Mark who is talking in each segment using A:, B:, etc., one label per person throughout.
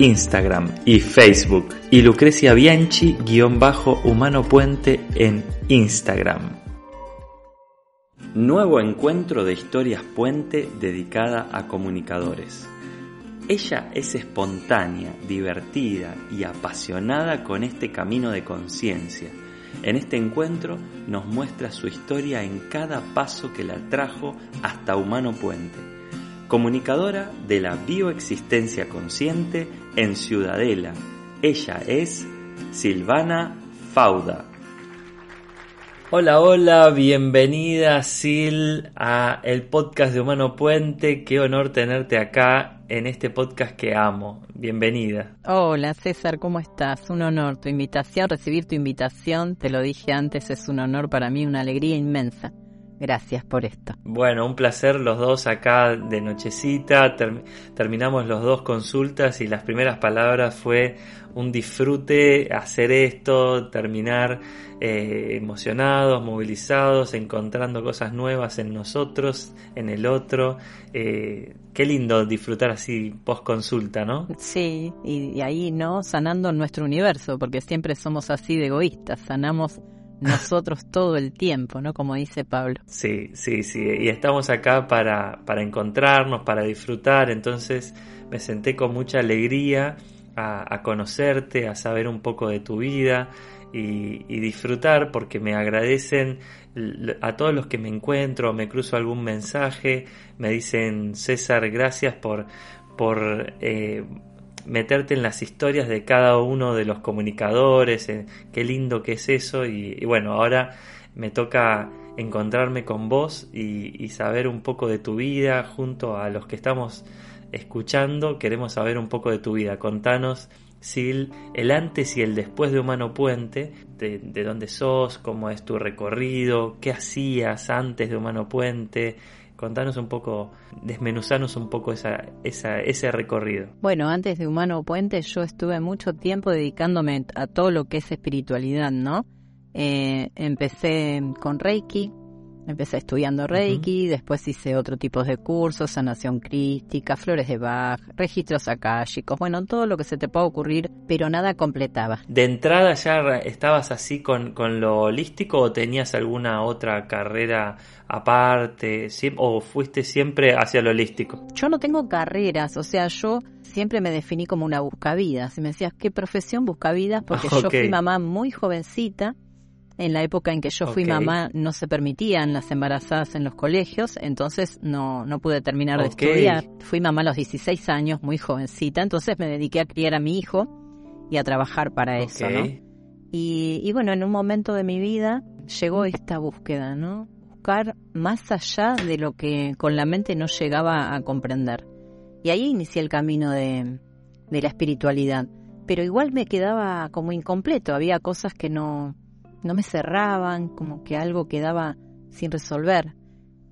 A: Instagram y Facebook y Lucrecia Bianchi guion bajo Humano Puente en Instagram. Nuevo encuentro de historias puente dedicada a comunicadores. Ella es espontánea, divertida y apasionada con este camino de conciencia en este encuentro nos muestra su historia en cada paso que la trajo hasta Humano Puente. Comunicadora de la bioexistencia consciente en Ciudadela. Ella es Silvana Fauda. Hola, hola, bienvenida Sil a el podcast de Humano Puente. Qué honor tenerte acá en este podcast que amo. Bienvenida.
B: Hola César, ¿cómo estás? Un honor tu invitación, recibir tu invitación, te lo dije antes, es un honor para mí, una alegría inmensa. Gracias por esto.
A: Bueno, un placer los dos acá de nochecita. terminamos los dos consultas y las primeras palabras fue un disfrute hacer esto, terminar eh, emocionados, movilizados, encontrando cosas nuevas en nosotros, en el otro. Eh, qué lindo disfrutar así post consulta, ¿no?
B: Sí, y, y ahí, ¿no? Sanando nuestro universo, porque siempre somos así de egoístas, sanamos nosotros todo el tiempo, ¿no? Como dice Pablo.
A: Sí, sí, sí. Y estamos acá para, para encontrarnos, para disfrutar. Entonces me senté con mucha alegría a, conocerte, a saber un poco de tu vida y, y, disfrutar porque me agradecen a todos los que me encuentro, me cruzo algún mensaje, me dicen César, gracias por, por eh, meterte en las historias de cada uno de los comunicadores, eh, qué lindo que es eso y, bueno, ahora me toca encontrarme con vos y, saber un poco de tu vida junto a los que estamos escuchando, queremos saber un poco de tu vida, contanos Sil, el antes y el después de Humano Puente, de, de dónde sos, cómo es tu recorrido, qué hacías antes de Humano Puente, Contanos un poco, desmenuzanos un poco esa, esa, ese recorrido.
B: Bueno, antes de Humano Puente yo estuve mucho tiempo dedicándome a todo lo que es espiritualidad, ¿no? Eh, empecé con Reiki, Empecé estudiando Reiki, después hice otro tipo de cursos, sanación crística, flores de Bach, registros akáshicos, bueno, todo lo que se te pueda ocurrir, pero nada completaba.
A: ¿De entrada ya estabas así con, con lo holístico o tenías alguna otra carrera aparte o fuiste siempre hacia lo holístico?
B: Yo no tengo carreras, o sea, yo siempre me definí como una buscavidas. Si me decías, ¿qué profesión buscavidas? Porque yo fui mamá muy jovencita en la época en que yo fui mamá no se permitían las embarazadas en los colegios, entonces no, no pude terminar de estudiar. Fui mamá a los 16 años, muy jovencita, entonces me dediqué a criar a mi hijo y a trabajar para eso, ¿no? Y, y bueno, en un momento de mi vida llegó esta búsqueda, ¿no? Buscar más allá de lo que con la mente no llegaba a comprender. Y ahí inicié el camino de, de la espiritualidad. Pero igual me quedaba como incompleto, había cosas que no, no me cerraban, como que algo quedaba sin resolver.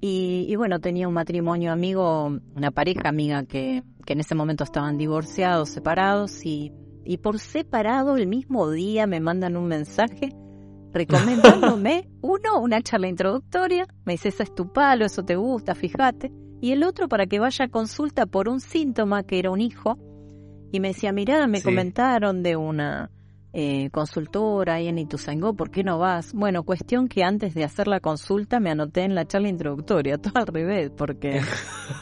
B: Y, bueno, tenía un matrimonio amigo, una pareja amiga que, que en ese momento estaban divorciados, separados, y, y por separado el mismo día me mandan un mensaje recomendándome, uno, una charla introductoria, me dice, esa es tu palo, eso te gusta, fíjate, y el otro para que vaya a consulta por un síntoma que era un hijo, y me decía, mirá, me comentaron de una eh, consultora ahí en Ituzaingó, ¿por qué no vas? Bueno, cuestión que antes de hacer la consulta me anoté en la charla introductoria, todo al revés, porque eh,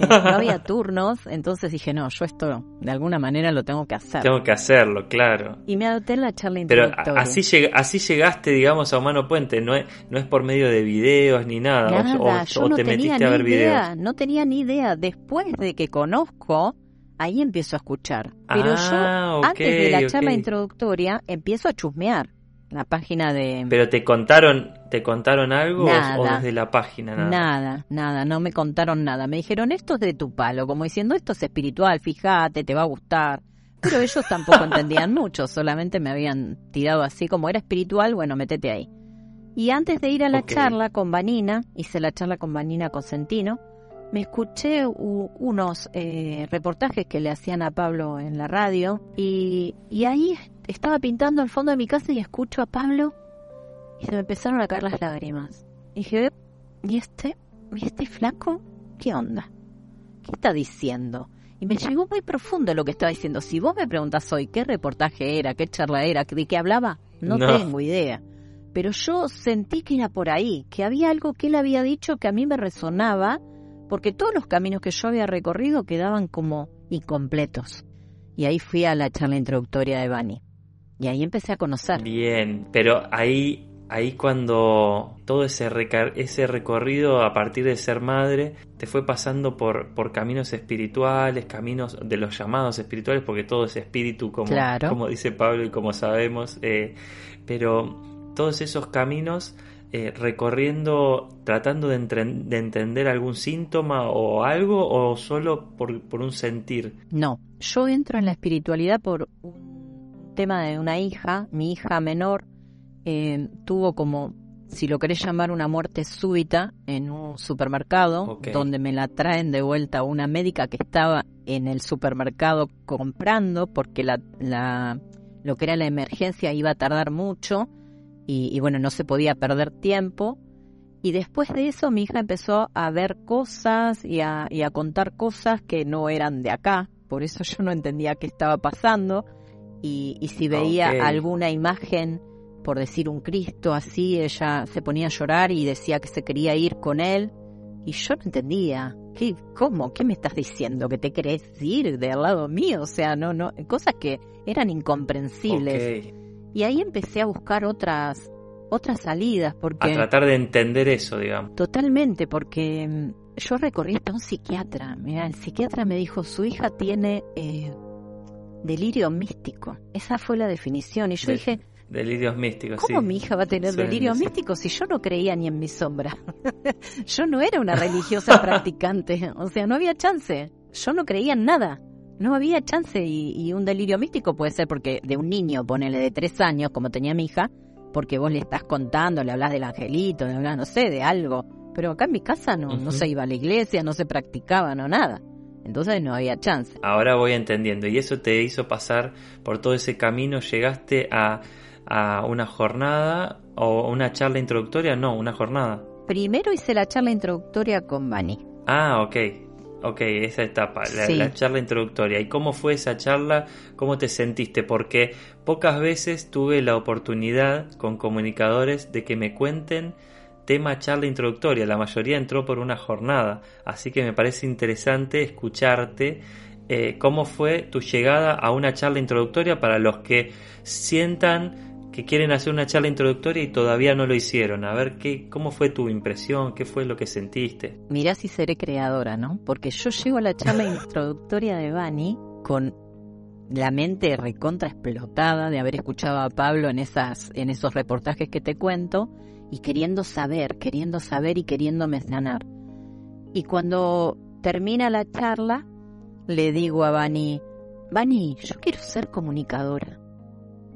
B: no había turnos, entonces dije, no, yo esto de alguna manera lo tengo que hacer.
A: Tengo que hacerlo, claro.
B: Y me anoté en la charla introductoria.
A: Pero así, así llegaste, digamos, a Humano Puente, no es, no es por medio de videos ni nada,
B: nada yo no te metiste a ver videos. No tenía ni idea, después de que conozco ahí empiezo a escuchar. Pero yo, ah, antes de la charla introductoria, empiezo a chusmear la página de...
A: ¿Pero te contaron, te contaron algo o desde la página?
B: Nada? nada, nada, no me contaron nada. Me dijeron, esto es de tu palo, como diciendo, esto es espiritual, fíjate, te va a gustar. Pero ellos tampoco entendían mucho, solamente me habían tirado así, como era espiritual, bueno, métete ahí. Y antes de ir a la charla con Vanina, hice la charla con Vanina Cosentino, me escuché unos eh, reportajes que le hacían a Pablo en la radio y, y, ahí estaba pintando al fondo de mi casa y escucho a Pablo y se me empezaron a caer las lágrimas. Y dije, ¿y este? ¿Y este flaco? ¿Qué onda? ¿Qué está diciendo? Y me llegó muy profundo lo que estaba diciendo. Si vos me preguntas hoy qué reportaje era, qué charla era, de qué hablaba, no. tengo idea. Pero yo sentí que era por ahí, que había algo que él había dicho que a mí me resonaba porque todos los caminos que yo había recorrido quedaban como incompletos. Y ahí fui a la charla introductoria de Bani. Y ahí empecé a conocer.
A: Bien, pero ahí, ahí cuando todo ese, ese recorrido a partir de ser madre te fue pasando por, por caminos espirituales, caminos de los llamados espirituales, porque todo es espíritu, como, como dice Pablo y como sabemos, eh, pero todos esos caminos eh, recorriendo, tratando de, entender algún síntoma o algo o solo por, un sentir?
B: No, yo entro en la espiritualidad por un tema de una hija, mi hija menor eh, tuvo como, si lo querés llamar, una muerte súbita en un supermercado, donde me la traen de vuelta una médica que estaba en el supermercado comprando porque la, la, lo que era la emergencia iba a tardar mucho y, bueno, no se podía perder tiempo. Y después de eso mi hija empezó a ver cosas y a, y a contar cosas que no eran de acá, por eso yo no entendía qué estaba pasando. Y, y si veía alguna imagen, por decir un Cristo así, ella se ponía a llorar y decía que se quería ir con él. Y yo no entendía. ¿Qué, ¿Cómo? ¿Qué me estás diciendo? ¿Que te querés ir de al lado mío? O sea, no, no, cosas que eran incomprensibles. Y ahí empecé a buscar otras otras salidas porque
A: a tratar de entender eso, digamos.
B: Totalmente, porque mm, yo recorrí hasta un psiquiatra. Mira, el psiquiatra me dijo su hija tiene eh, delirio místico. Esa fue la definición y yo dije
A: delirios místicos.
B: ¿Cómo mi hija va a tener delirios místicos si yo no creía ni en mi sombra? yo no era una religiosa practicante, o sea, no había chance. Yo no creía en nada. No había chance y, un delirio místico puede ser porque de un niño, ponele de tres años, como tenía mi hija, porque vos le estás contando, le hablas del angelito, le hablas, no sé, de algo. Pero acá en mi casa no, no se iba a la iglesia, no se practicaba, no nada. Entonces no había chance.
A: Ahora voy entendiendo. Y eso te hizo pasar por todo ese camino. ¿Llegaste a, a una jornada o una charla introductoria? No, una jornada.
B: Primero hice la charla introductoria con Bani.
A: Ah, ok. Ok, esa etapa, la, charla introductoria. ¿Y cómo fue esa charla? ¿Cómo te sentiste? Porque pocas veces tuve la oportunidad con comunicadores de que me cuenten tema charla introductoria. La mayoría entró por una jornada. Así que me parece interesante escucharte eh, cómo fue tu llegada a una charla introductoria para los que sientan que quieren hacer una charla introductoria y todavía no lo hicieron. A ver, qué, ¿cómo fue tu impresión? ¿Qué fue lo que sentiste?
B: Mirá si seré creadora, ¿no? Porque yo llego a la charla introductoria de Bani con la mente recontra explotada de haber escuchado a Pablo en, esas, en esos reportajes que te cuento y queriendo saber, queriendo saber y queriéndome sanar. Y cuando termina la charla, le digo a Bani, Bani, yo quiero ser comunicadora.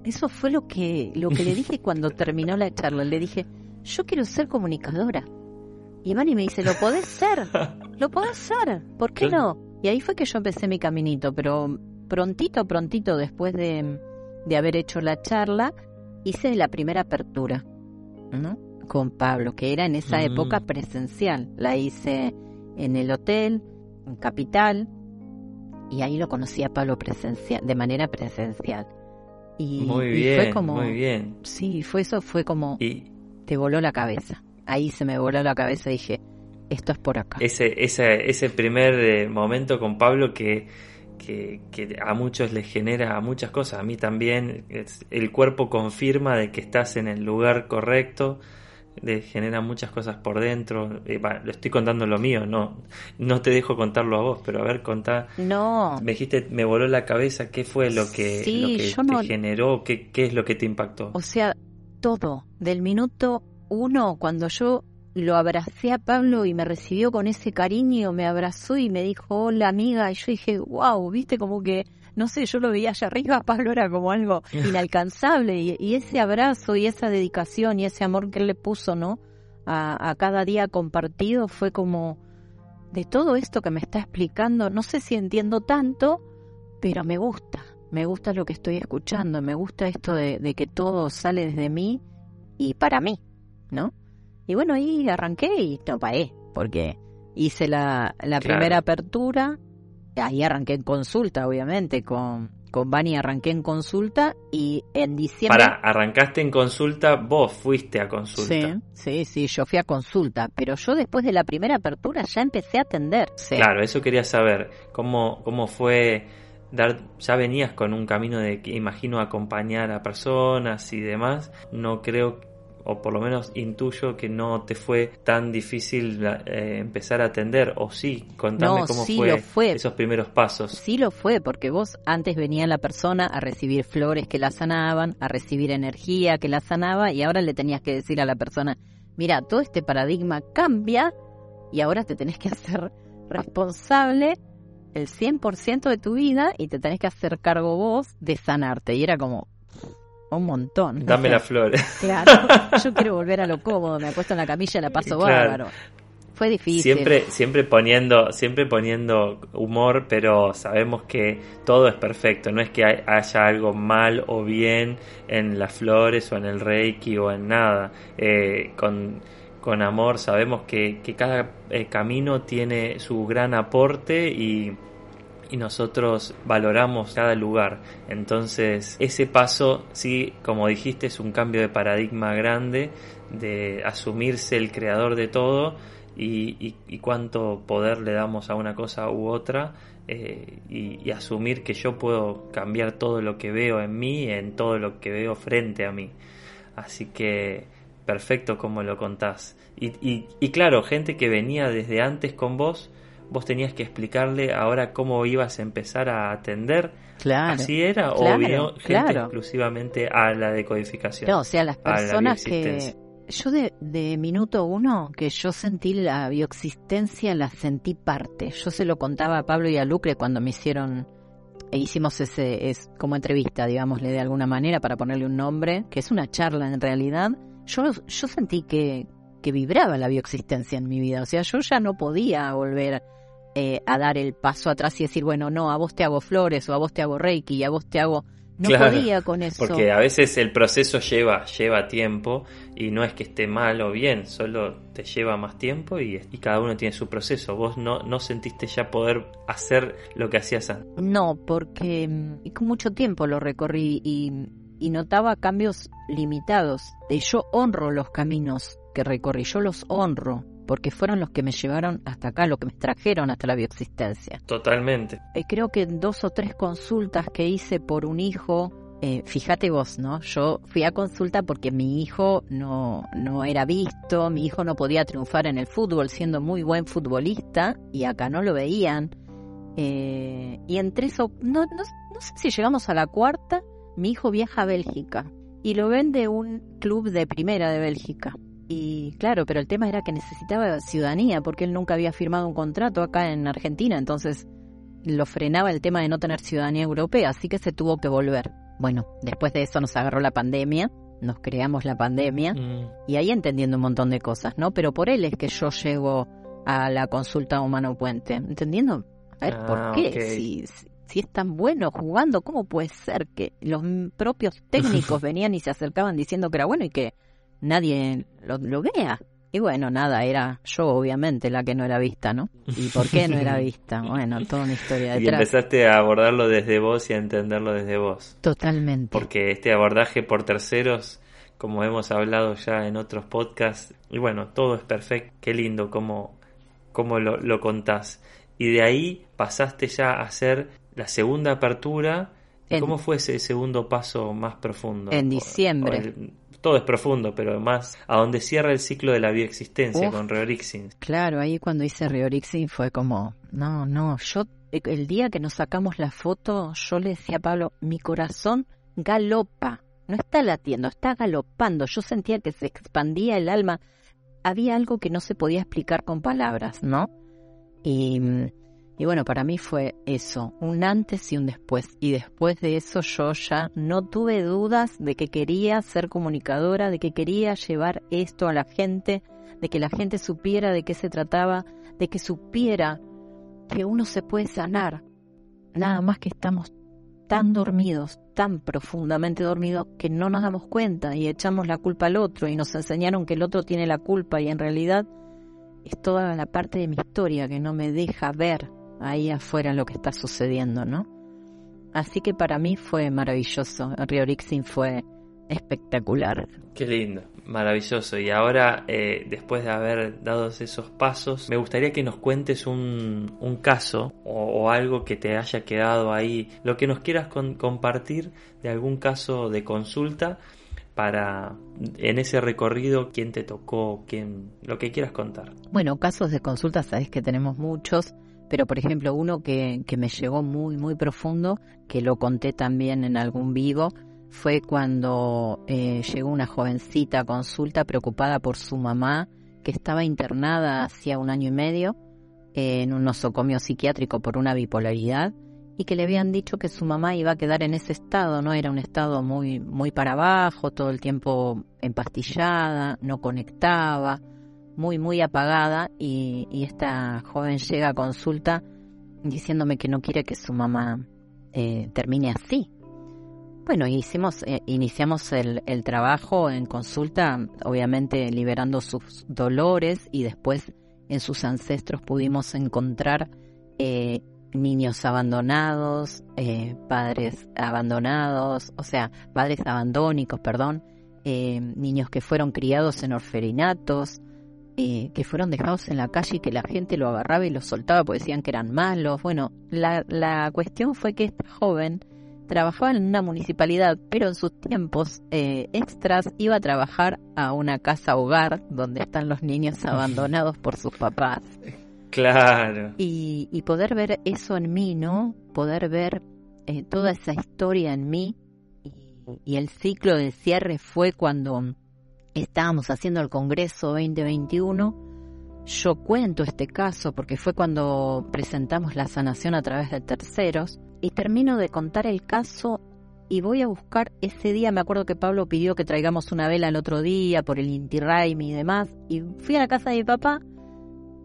B: Eso fue lo que, lo que le dije cuando terminó la charla. Le dije, yo quiero ser comunicadora. Y Mani me dice, lo podés ser, lo podés ser, ¿por qué no? Y ahí fue que yo empecé mi caminito, pero prontito, prontito después de, de haber hecho la charla, hice la primera apertura, ¿no? Con Pablo, que era en esa mm. época presencial. La hice en el hotel, en Capital, y ahí lo conocí a Pablo presencial, de manera presencial.
A: Y, muy bien, fue como, muy bien.
B: Sí, fue eso, fue como, y, te voló la cabeza. Ahí se me voló la cabeza y dije, esto es por acá.
A: Ese, ese, ese primer eh, momento con Pablo que, que, a muchos les genera muchas cosas, a mí también, el cuerpo confirma de que estás en el lugar correcto, le genera muchas cosas por dentro. Eh, le estoy contando lo mío, no, no te dejo contarlo a vos, pero a ver, contá.
B: No.
A: Me dijiste, me voló la cabeza, ¿qué fue lo que, te generó? ¿Qué, ¿Qué es lo que te impactó?
B: O sea, todo, del minuto uno, cuando yo lo abracé a Pablo y me recibió con ese cariño, me abrazó y me dijo, hola amiga, y yo dije, wow, viste como que, no sé, yo lo veía allá arriba, Pablo era como algo inalcanzable, y, ese abrazo y esa dedicación y ese amor que él le puso, ¿no? A, a cada día compartido fue como, de todo esto que me está explicando, no sé si entiendo tanto, pero me gusta, me gusta lo que estoy escuchando, me gusta esto de, de que todo sale desde mí y para mí, ¿no? Y bueno, ahí arranqué y no pagué, porque hice la, la primera apertura, ahí arranqué en consulta, obviamente, con, con Bani arranqué en consulta y en diciembre...
A: Para, arrancaste en consulta, vos fuiste a consulta.
B: Sí, sí, sí, yo fui a consulta, pero yo después de la primera apertura ya empecé a atender.
A: Claro, eso quería saber, cómo, cómo fue... Dar, ya venías con un camino de que imagino acompañar a personas y demás. No creo o por lo menos intuyo que no te fue tan difícil eh, empezar a atender, o sí, contame cómo fue, esos primeros pasos.
B: Sí lo fue, porque vos antes venía la persona a recibir flores que la sanaban, a recibir energía que la sanaba, y ahora le tenías que decir a la persona, mira, todo este paradigma cambia y ahora te tenés que hacer responsable el 100% de tu vida y te tenés que hacer cargo vos de sanarte. Y era como, un montón.
A: Dame la flor.
B: Claro, yo quiero volver a lo cómodo, me acuesto en la camilla, la paso bárbaro. Fue difícil.
A: Siempre, siempre poniendo, siempre poniendo humor, pero sabemos que todo es perfecto. No es que haya algo mal o bien en las flores o en el reiki o en nada. Eh, con, con amor sabemos que, que cada eh, camino tiene su gran aporte y y nosotros valoramos cada lugar. Entonces, ese paso, sí, como dijiste, es un cambio de paradigma grande, de asumirse el creador de todo y, cuánto poder le damos a una cosa u otra eh, y, asumir que yo puedo cambiar todo lo que veo en mí, en todo lo que veo frente a mí. Así que perfecto como lo contás. Y, y claro, gente que venía desde antes con vos, vos tenías que explicarle ahora cómo ibas a empezar a atender.
B: Claro.
A: ¿Así era? ¿O vino gente exclusivamente a la decodificación?
B: No, o sea, las personas que. Yo de, de, minuto uno que yo sentí la bioexistencia, la sentí parte. Yo se lo contaba a Pablo y a Lucre cuando me hicieron, e hicimos ese, es como entrevista, digámosle de alguna manera, para ponerle un nombre, que es una charla en realidad. Yo, yo sentí que, que vibraba la bioexistencia en mi vida. O sea, yo ya no podía volver eh, a dar el paso atrás y decir, bueno, no, a vos te hago flores o a vos te hago reiki y a vos te hago... No podía con eso.
A: Porque a veces el proceso lleva, lleva tiempo y no es que esté mal o bien, solo te lleva más tiempo y, y cada uno tiene su proceso. Vos no, no sentiste ya poder hacer lo que hacías antes.
B: No, porque mm, con mucho tiempo lo recorrí y, y notaba cambios limitados. Yo honro los caminos que recorrí, yo los honro porque fueron los que me llevaron hasta acá, los que me trajeron hasta la bioexistencia.
A: Totalmente.
B: Eh, creo que en dos o tres consultas que hice por un hijo, eh, fíjate vos, ¿no? Yo fui a consulta porque mi hijo no, no era visto, mi hijo no podía triunfar en el fútbol siendo muy buen futbolista y acá no lo veían. Eh, y entre eso, no, no, no sé si llegamos a la cuarta, mi hijo viaja a Bélgica y lo vende un club de primera de Bélgica. Y claro, pero el tema era que necesitaba ciudadanía porque él nunca había firmado un contrato acá en Argentina, entonces lo frenaba el tema de no tener ciudadanía europea, así que se tuvo que volver. Bueno, después de eso nos agarró la pandemia, nos creamos la pandemia mm. y ahí entendiendo un montón de cosas, ¿no? Pero por él es que yo llego a la consulta humano puente, entendiendo, a ver, ¿por ah, qué? Si, si es tan bueno jugando, ¿cómo puede ser que los propios técnicos venían y se acercaban diciendo que era bueno y que nadie lo, vea. Y bueno, nada, era yo obviamente la que no era vista, ¿no? ¿Y por qué no era vista? Bueno, toda una historia detrás.
A: Y empezaste a abordarlo desde vos y a entenderlo desde vos.
B: Totalmente.
A: Porque este abordaje por terceros, como hemos hablado ya en otros podcasts, y bueno, todo es perfecto, qué lindo cómo, cómo lo, lo contás. Y de ahí pasaste ya a hacer la segunda apertura. ¿Cómo fue ese segundo paso más profundo?
B: En diciembre
A: todo es profundo, pero más a donde cierra el ciclo de la bioexistencia con Reorixin.
B: Claro, ahí cuando hice Reorixin fue como, no, no, yo el día que nos sacamos la foto, yo le decía a Pablo, mi corazón galopa, no está latiendo, está galopando. Yo sentía que se expandía el alma. Había algo que no se podía explicar con palabras, ¿no? Y y bueno, para mí fue eso, un antes y un después. Y después de eso yo ya no tuve dudas de que quería ser comunicadora, de que quería llevar esto a la gente, de que la gente supiera de qué se trataba, de que supiera que uno se puede sanar. Nada más que estamos tan dormidos, tan profundamente dormidos, que no nos damos cuenta y echamos la culpa al otro y nos enseñaron que el otro tiene la culpa y en realidad es toda la parte de mi historia que no me deja ver ahí afuera lo que está sucediendo, ¿no? Así que para mí fue maravilloso. Riorixin fue espectacular.
A: Qué lindo, maravilloso. Y ahora, eh, después de haber dado esos pasos, me gustaría que nos cuentes un, un caso o, algo que te haya quedado ahí, lo que nos quieras compartir de algún caso de consulta para en ese recorrido quién te tocó, quién, lo que quieras contar.
B: Bueno, casos de consulta, sabes que tenemos muchos pero por ejemplo uno que, que me llegó muy, muy profundo, que lo conté también en algún vivo, fue cuando eh, llegó una jovencita a consulta preocupada por su mamá, que estaba internada hacía un año y medio en un nosocomio psiquiátrico por una bipolaridad y que le habían dicho que su mamá iba a quedar en ese estado, ¿no? Era un estado muy, muy para abajo, todo el tiempo empastillada, no conectaba, muy, muy apagada y, esta joven llega a consulta diciéndome que no quiere que su mamá eh, termine así. Bueno, hicimos, eh, iniciamos el, trabajo en consulta, obviamente liberando sus dolores y después en sus ancestros pudimos encontrar eh, niños abandonados, padres abandonados, o sea, padres abandónicos, perdón, niños que fueron criados en orferinatos, eh, que fueron dejados en la calle y que la gente lo agarraba y los soltaba porque decían que eran malos. Bueno, la, la cuestión fue que esta joven trabajaba en una municipalidad, pero en sus tiempos eh, extras iba a trabajar a una casa hogar donde están los niños abandonados por sus papás.
A: Claro.
B: Y, y poder ver eso en mí, ¿no? Poder ver eh, toda esa historia en mí. Y, y el ciclo de cierre fue cuando estábamos haciendo el Congreso 2021, yo cuento este caso porque fue cuando presentamos la sanación a través de terceros y termino de contar el caso y voy a buscar ese día, me acuerdo que Pablo pidió que traigamos una vela el otro día por el Inti Raimi y demás y fui a la casa de mi papá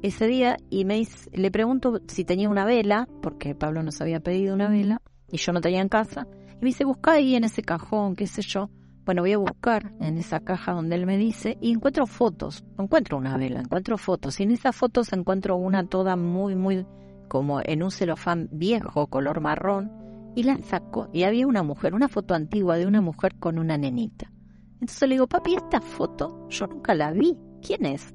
B: ese día y me le pregunto si tenía una vela porque Pablo nos había pedido una vela y yo no tenía en casa y me dice busca ahí en ese cajón, qué sé yo bueno, voy a buscar en esa caja donde él me dice y encuentro fotos, encuentro una vela, encuentro fotos y en esas fotos encuentro una toda muy, muy como en un celofán viejo, color marrón, y la saco y había una mujer, una foto antigua de una mujer con una nenita. Entonces le digo, papi, esta foto yo nunca la vi, ¿quién es?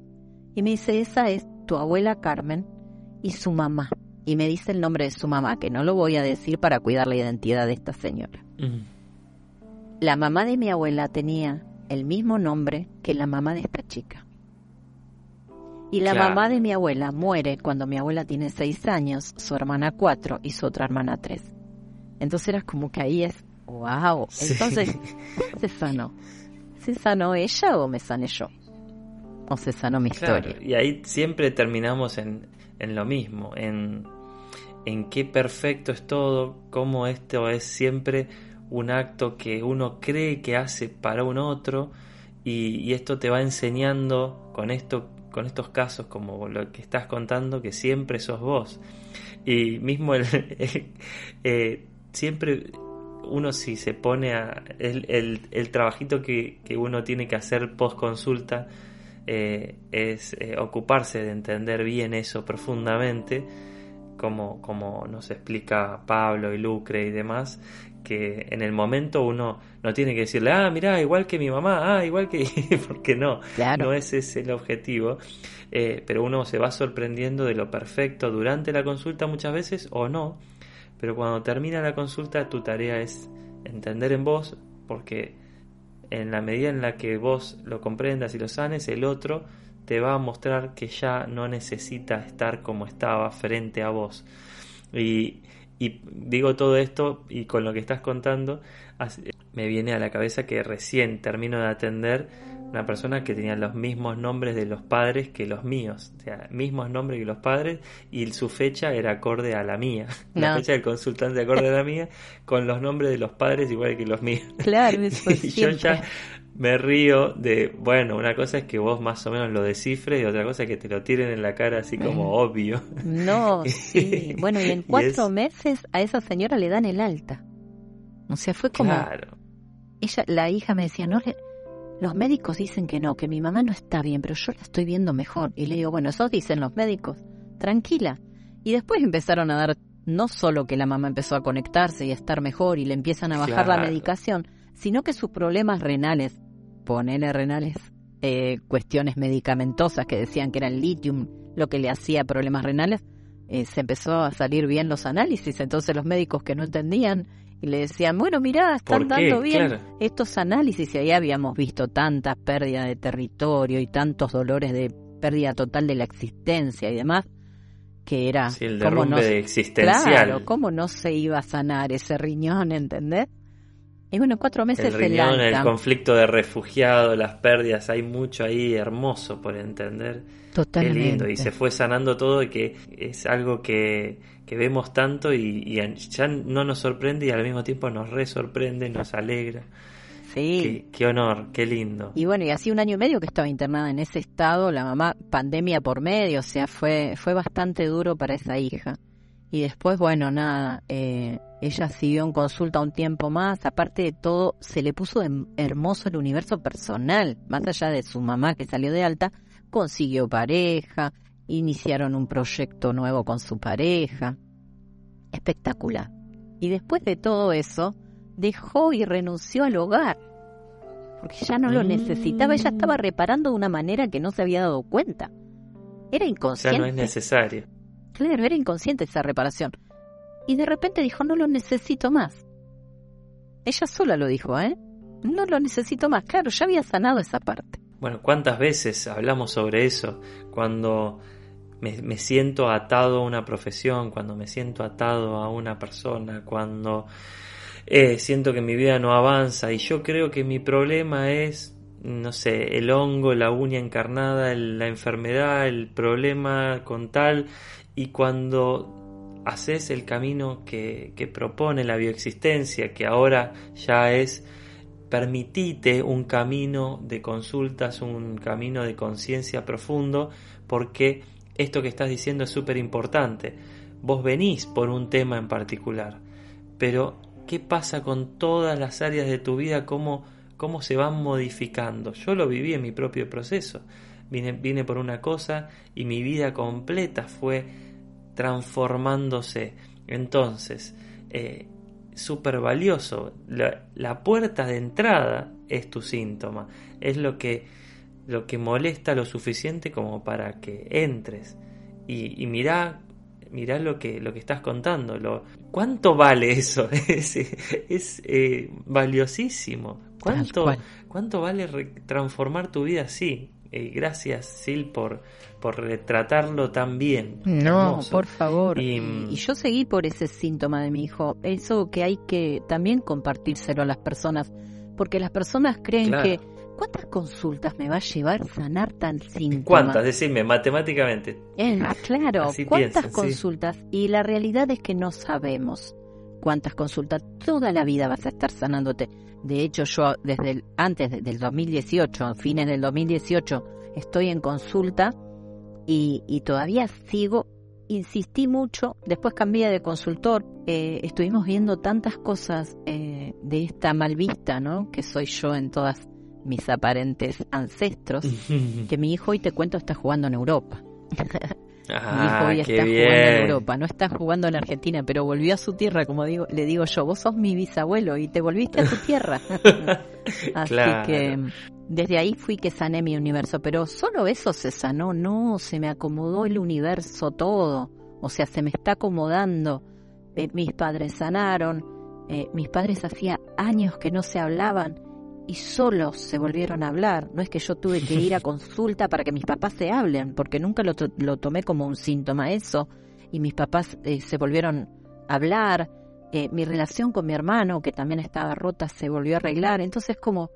B: Y me dice, esa es tu abuela Carmen y su mamá. Y me dice el nombre de su mamá, que no lo voy a decir para cuidar la identidad de esta señora. La mamá de mi abuela tenía el mismo nombre que la mamá de esta chica. Y la mamá de mi abuela muere cuando mi abuela tiene seis años, su hermana cuatro y su otra hermana tres. Entonces era como que ahí es, wow. Entonces, se sanó? ¿Se sanó ella o me sané yo? ¿O se sanó mi historia?
A: Y ahí siempre terminamos en, en lo mismo, en, en qué perfecto es todo, cómo esto es siempre un acto que uno cree que hace para un otro y, esto te va enseñando con esto con estos casos como lo que estás contando que siempre sos vos. Y mismo el, eh, siempre uno si se pone a el, el, trabajito que, que, uno tiene que hacer post consulta eh, es eh, ocuparse de entender bien eso profundamente, como, como nos explica Pablo y Lucre y demás, que en el momento uno no tiene que decirle, ah, mira, igual que mi mamá, ah, igual que... porque no, no ese es el objetivo. Eh, pero uno se va sorprendiendo de lo perfecto durante la consulta muchas veces o no. Pero cuando termina la consulta tu tarea es entender en vos, porque en la medida en la que vos lo comprendas y lo sanes, el otro te va a mostrar que ya no necesita estar como estaba frente a vos. Y, y digo todo esto y con lo que estás contando, me viene a la cabeza que recién termino de atender una persona que tenía los mismos nombres de los padres que los míos, o sea, mismos nombres que los padres y su fecha era acorde a la mía, la fecha del consultante acorde a la mía, con los nombres de los padres igual que los míos.
B: Claro, eso y yo ya
A: me río de, bueno, una cosa es que vos más o menos lo descifres y otra cosa es que te lo tiren en la cara así como obvio.
B: No, sí. Bueno, y en cuatro meses a esa señora le dan el alta. O sea, fue como... Claro. Ella, la hija me decía, no, los médicos dicen que no, que mi mamá no está bien, pero yo la estoy viendo mejor. Y le digo, bueno, eso dicen los médicos. Tranquila. Y después empezaron a dar, no solo que la mamá empezó a conectarse y a estar mejor y le empiezan a bajar la medicación, sino que sus problemas renales, ponele renales, eh, cuestiones medicamentosas que decían que era el litium lo que le hacía problemas renales, eh, se empezó a salir bien los análisis, entonces los médicos que no entendían y le decían, bueno, mirá, están dando bien estos análisis y ahí habíamos visto tantas pérdidas de territorio y tantos dolores de pérdida total de la existencia y demás, que era...
A: Sí, el derrumbe existencial.
B: Claro, ¿cómo no se iba a sanar ese riñón, entendés? Y bueno, cuatro meses
A: el riñón, el, conflicto de refugiados, las pérdidas, hay mucho ahí hermoso por entender.
B: Totalmente.
A: Qué lindo. Y se fue sanando todo y que es algo que, que vemos tanto y, ya no nos sorprende y al mismo tiempo nos resorprende, nos alegra.
B: Sí.
A: Qué, honor, qué lindo.
B: Y bueno, y así un año y medio que estaba internada en ese estado, la mamá, pandemia por medio, o sea, fue, fue bastante duro para esa hija. Y después, bueno, nada, eh, ella siguió en consulta un tiempo más. Aparte de todo, se le puso hermoso el universo personal. Más allá de su mamá que salió de alta, consiguió pareja, iniciaron un proyecto nuevo con su pareja. Espectacular. Y después de todo eso, dejó y renunció al hogar. Porque ya no lo necesitaba. Ella estaba reparando de una manera que no se había dado cuenta. Era inconsciente.
A: Ya no es necesario
B: Claro, era inconsciente esa reparación. Y de repente dijo, no lo necesito más. Ella sola lo dijo, ¿eh? No lo necesito más. Claro, ya había sanado esa parte.
A: Bueno, ¿cuántas veces hablamos sobre eso? Cuando me, siento atado a una profesión, cuando me siento atado a una persona, cuando eh, siento que mi vida no avanza. Y yo creo que mi problema es no sé, el hongo, la uña encarnada, la enfermedad, el problema con tal, y cuando haces el camino que, que propone la bioexistencia, que ahora ya es permitite un camino de consultas, un camino de conciencia profundo, porque esto que estás diciendo es súper importante. Vos venís por un tema en particular, pero ¿qué pasa con todas las áreas de tu vida? ¿Cómo, cómo se van modificando? Yo lo viví en mi propio proceso. Vine, por una cosa y mi vida completa fue transformándose. Entonces, eh, súper valioso. La, puerta de entrada es tu síntoma. Es lo que, lo que molesta lo suficiente como para que entres. Y, y mirá, mirá lo que, lo que estás contando. Lo, ¿Cuánto vale eso? es, es eh, valiosísimo. ¿Cuánto, ¿Cuánto vale transformar tu vida así? Eh, gracias, Sil, por, por retratarlo tan bien.
B: No, por favor. Y, yo seguí por ese síntoma de mi hijo. Eso que hay que también compartírselo a las personas. Porque las personas creen que. ¿Cuántas consultas me va a llevar sanar tan síntoma?
A: ¿Cuántas? Decime, matemáticamente.
B: Eh, claro, ¿cuántas consultas? Y la realidad es que no sabemos cuántas consultas. Toda la vida vas a estar sanándote. De hecho, yo desde el, antes del 2018, fines del 2018, estoy en consulta y, todavía sigo, insistí mucho, después cambié de consultor, eh, estuvimos viendo tantas cosas eh, de esta mal vista, ¿no? Que soy yo en todas mis aparentes ancestros, que mi hijo hoy te cuento está jugando en Europa.
A: Ah, mi hijo hoy está jugando
B: en Europa, no está jugando en Argentina, pero volvió a su tierra, como digo, le digo yo, vos sos mi bisabuelo y te volviste a tu tierra. Así que desde ahí fui que sané mi universo, pero solo eso se sanó, no, se me acomodó el universo todo, o sea, se me está acomodando. Eh, mis padres sanaron, eh, mis padres hacía años que no se hablaban y solos se volvieron a hablar. No es que yo tuve que ir a consulta para que mis papás se hablen, porque nunca lo, lo tomé como un síntoma eso. Y mis papás eh, se volvieron a hablar. Eh, mi relación con mi hermano, que también estaba rota, se volvió a arreglar. Entonces, como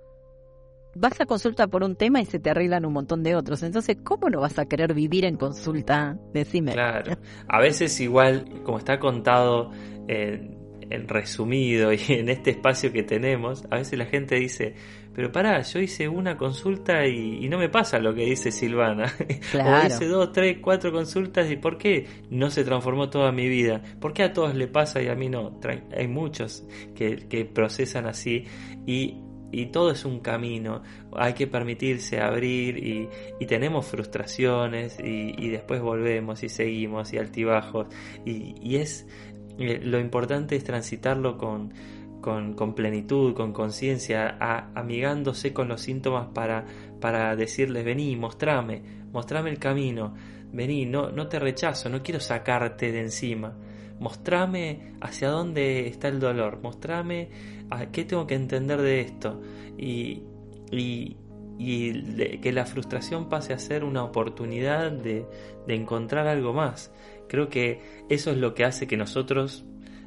B: vas a consulta por un tema y se te arreglan un montón de otros. Entonces, ¿cómo no vas a querer vivir en consulta? Decime.
A: Claro. A veces igual, como está contado, eh, en resumido y en este espacio que tenemos, a veces la gente dice, pero pará, yo hice una consulta y, no me pasa lo que dice Silvana. o hice dos, tres, cuatro consultas y ¿por qué no se transformó toda mi vida? ¿Por qué a todos le pasa y a mí no? Hay muchos que, procesan así y y todo es un camino, hay que permitirse abrir y, tenemos frustraciones y, después volvemos y seguimos y altibajos y, y es eh, lo importante es transitarlo con, con, plenitud, con conciencia, amigándose con los síntomas para, para decirles, vení, mostrame, mostrame el camino, vení, no, no te rechazo, no quiero sacarte de encima, mostrame hacia dónde está el dolor, mostrame a qué tengo que entender de esto y, y, y que la frustración pase a ser una oportunidad de, de encontrar algo más. Creo que eso es lo que hace que nosotros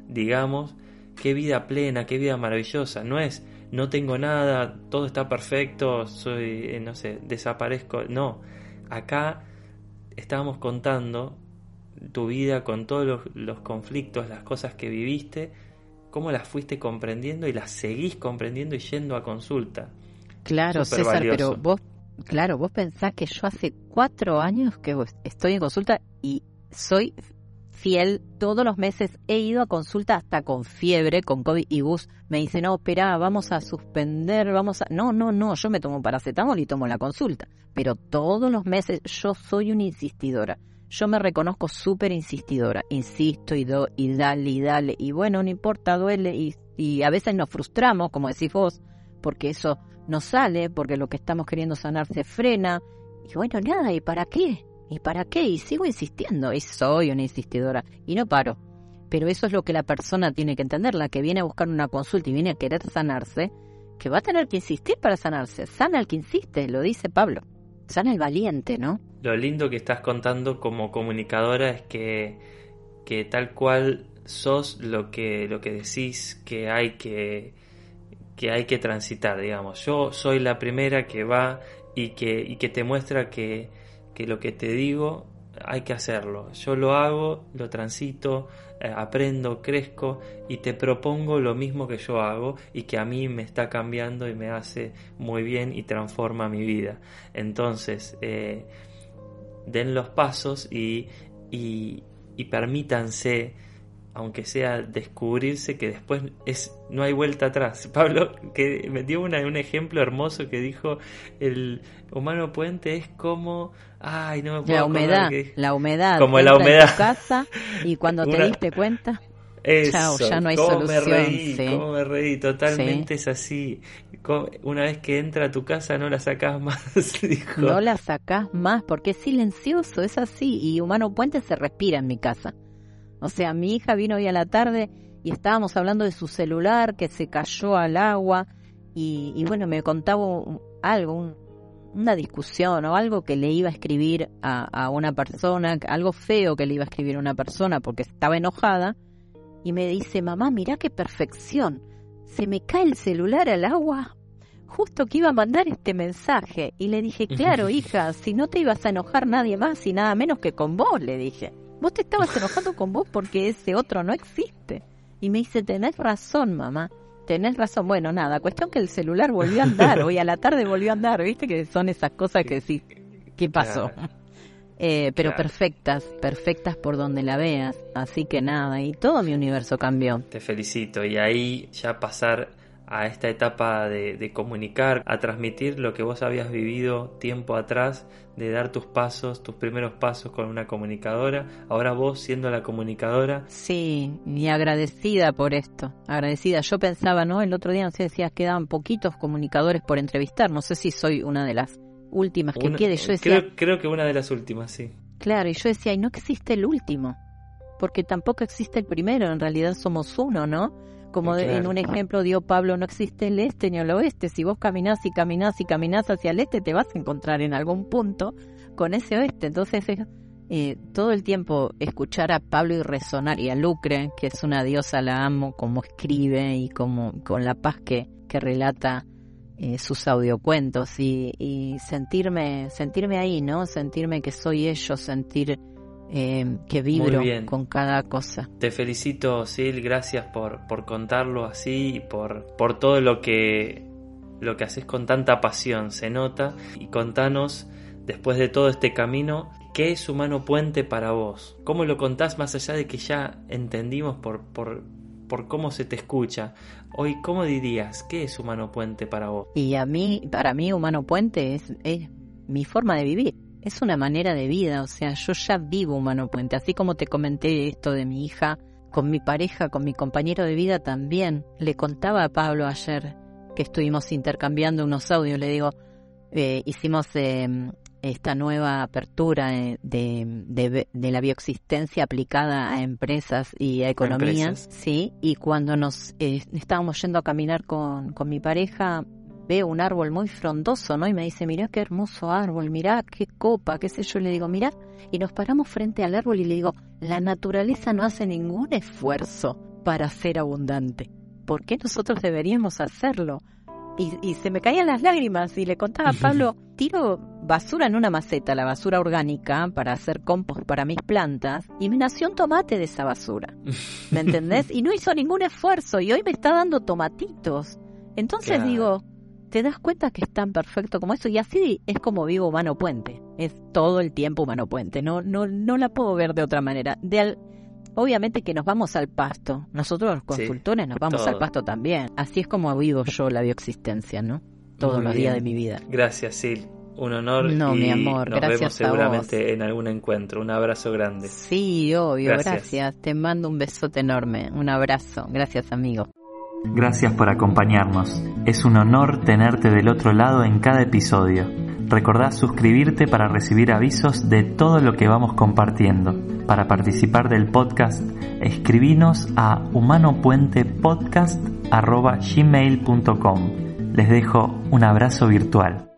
A: digamos, qué vida plena, qué vida maravillosa. No es, no tengo nada, todo está perfecto, soy, eh, no sé, desaparezco. No, acá estábamos contando tu vida con todos los, conflictos, las cosas que viviste, cómo las fuiste comprendiendo y las seguís comprendiendo y yendo a consulta.
B: Claro, César, pero vos, claro, vos pensás que yo hace cuatro años que estoy en consulta y soy fiel todos los meses. He ido a consulta hasta con fiebre, con COVID y bus. Me dice, no, espera, vamos a suspender, vamos a... No, no, no, yo me tomo paracetamol y tomo la consulta. Pero todos los meses yo soy una insistidora. Yo me reconozco súper insistidora. Insisto y, do, y dale y dale. Y bueno, no importa, duele. Y, y a veces nos frustramos, como decís vos, porque eso no sale, porque lo que estamos queriendo sanar se frena. Y bueno, nada, ¿y para qué? ¿Y para qué? Y sigo insistiendo, y soy una insistidora, y no paro. Pero eso es lo que la persona tiene que entender, la que viene a buscar una consulta y viene a querer sanarse, que va a tener que insistir para sanarse. Sana el que insiste, lo dice Pablo. Sana el valiente, ¿no?
A: Lo lindo que estás contando como comunicadora es que, que tal cual sos lo que, lo que decís que hay que, que hay que transitar, digamos. Yo soy la primera que va y que, y que te muestra que, que lo que te digo hay que hacerlo. Yo lo hago, lo transito, eh, aprendo, crezco y te propongo lo mismo que yo hago y que a mí me está cambiando y me hace muy bien y transforma mi vida. Entonces, eh, den los pasos y, y, permítanse aunque sea descubrirse que después es no hay vuelta atrás. Pablo que me dio una, un ejemplo hermoso que dijo el humano puente es como ay no me puedo
B: la humedad, la humedad
A: como la humedad
B: en casa y cuando te diste cuenta Chao, ya no hay
A: ¿cómo
B: solución.
A: Me reí, ¿Cómo me reí? Totalmente es así. Una vez que entra a tu casa no la sacás más. Dijo.
B: No la sacás más porque es silencioso, es así. Y Humano Puente se respira en mi casa. O sea, mi hija vino hoy a la tarde y estábamos hablando de su celular que se cayó al agua y, bueno, me contaba algo, una discusión o algo que le iba a escribir a, una persona, algo feo que le iba a escribir a una persona porque estaba enojada y me dice, mamá, mira qué perfección, se me cae el celular al agua justo que iba a mandar este mensaje y le dije, claro, hija, si no te ibas a enojar nadie más y nada menos que con vos, le dije. Vos te estabas enojando con vos porque ese otro no existe. Y me dice, tenés razón, mamá. Tenés razón. Bueno, nada, cuestión que el celular volvió a andar. Hoy a la tarde volvió a andar. ¿Viste? Que son esas cosas que sí. ¿Qué pasó? Eh, pero perfectas, perfectas por donde la veas. Así que nada, y todo mi universo cambió.
A: Te felicito. Y ahí ya pasar a esta etapa de, comunicar, a transmitir lo que vos habías vivido tiempo atrás, de dar tus pasos, tus primeros pasos con una comunicadora, ahora vos siendo la comunicadora.
B: Sí, y agradecida por esto, agradecida. Yo pensaba, ¿no? El otro día, no sé, decías, quedaban poquitos comunicadores por entrevistar, no sé si soy una de las últimas que quede. Yo decía,
A: creo, creo que una de las últimas, sí.
B: Claro, y yo decía, y no existe el último, porque tampoco existe el primero, en realidad somos uno, ¿no? Como en un ejemplo dio Pablo, no existe el este ni el oeste. Si vos caminás y caminás y caminás hacia el este, te vas a encontrar en algún punto con ese oeste. Entonces, eh, todo el tiempo escuchar a Pablo y resonar, y a Lucre, que es una diosa, la amo, como escribe y como con la paz que, que relata eh, sus audiocuentos y, y sentirme, sentirme ahí, ¿no? Sentirme que soy ellos, sentir eh, que vibro con cada cosa.
A: Te felicito, Sil, gracias por, por contarlo así y por, por todo lo que, lo que haces con tanta pasión, se nota. Y contanos, después de todo este camino, ¿qué es Humano Puente para vos? ¿Cómo lo contás más allá de que ya entendimos por, por, por cómo se te escucha? Hoy, ¿cómo dirías qué es Humano Puente para vos?
B: Y a mí, para mí, Humano Puente es, es mi forma de vivir es una manera de vida, o sea, yo ya vivo Humano Puente, así como te comenté esto de mi hija, con mi pareja, con mi compañero de vida también. Le contaba a Pablo ayer que estuvimos intercambiando unos audios, le digo, eh, hicimos em, esta nueva apertura eh, de, de, la bioexistencia aplicada a empresas y a economías, sí, y cuando nos eh, estábamos yendo a caminar con, con mi pareja, veo un árbol muy frondoso, ¿no? Y me dice, mirá qué hermoso árbol, mirá qué copa, qué sé yo. Le digo, mirá, y nos paramos frente al árbol y le digo, la naturaleza no hace ningún esfuerzo para ser abundante. ¿Por qué nosotros deberíamos hacerlo? Y, se me caían las lágrimas y le contaba a Pablo, tiro basura en una maceta, la basura orgánica, para hacer compost para mis plantas, y me nació un tomate de esa basura. ¿Me entendés? Y no hizo ningún esfuerzo y hoy me está dando tomatitos. Entonces digo, te das cuenta que es tan perfecto como eso y así es como vivo Humano Puente. Es todo el tiempo Humano Puente. No, no, no la puedo ver de otra manera. De obviamente que nos vamos al pasto. Nosotros los consultores nos vamos al pasto también. Así es como vivo yo la bioexistencia, ¿no? Todos los días de mi vida.
A: Gracias, Sil. Un honor.
B: No, mi amor,
A: nos
B: gracias
A: vemos seguramente en algún encuentro. Un abrazo grande.
B: Sí, obvio, gracias. Te mando un besote enorme. Un abrazo. Gracias, amigo.
C: Gracias por acompañarnos. Es un honor tenerte del otro lado en cada episodio. Recordá suscribirte para recibir avisos de todo lo que vamos compartiendo. Para participar del podcast, escribinos a humanopuentepodcast.gmail.com. Les dejo un abrazo virtual.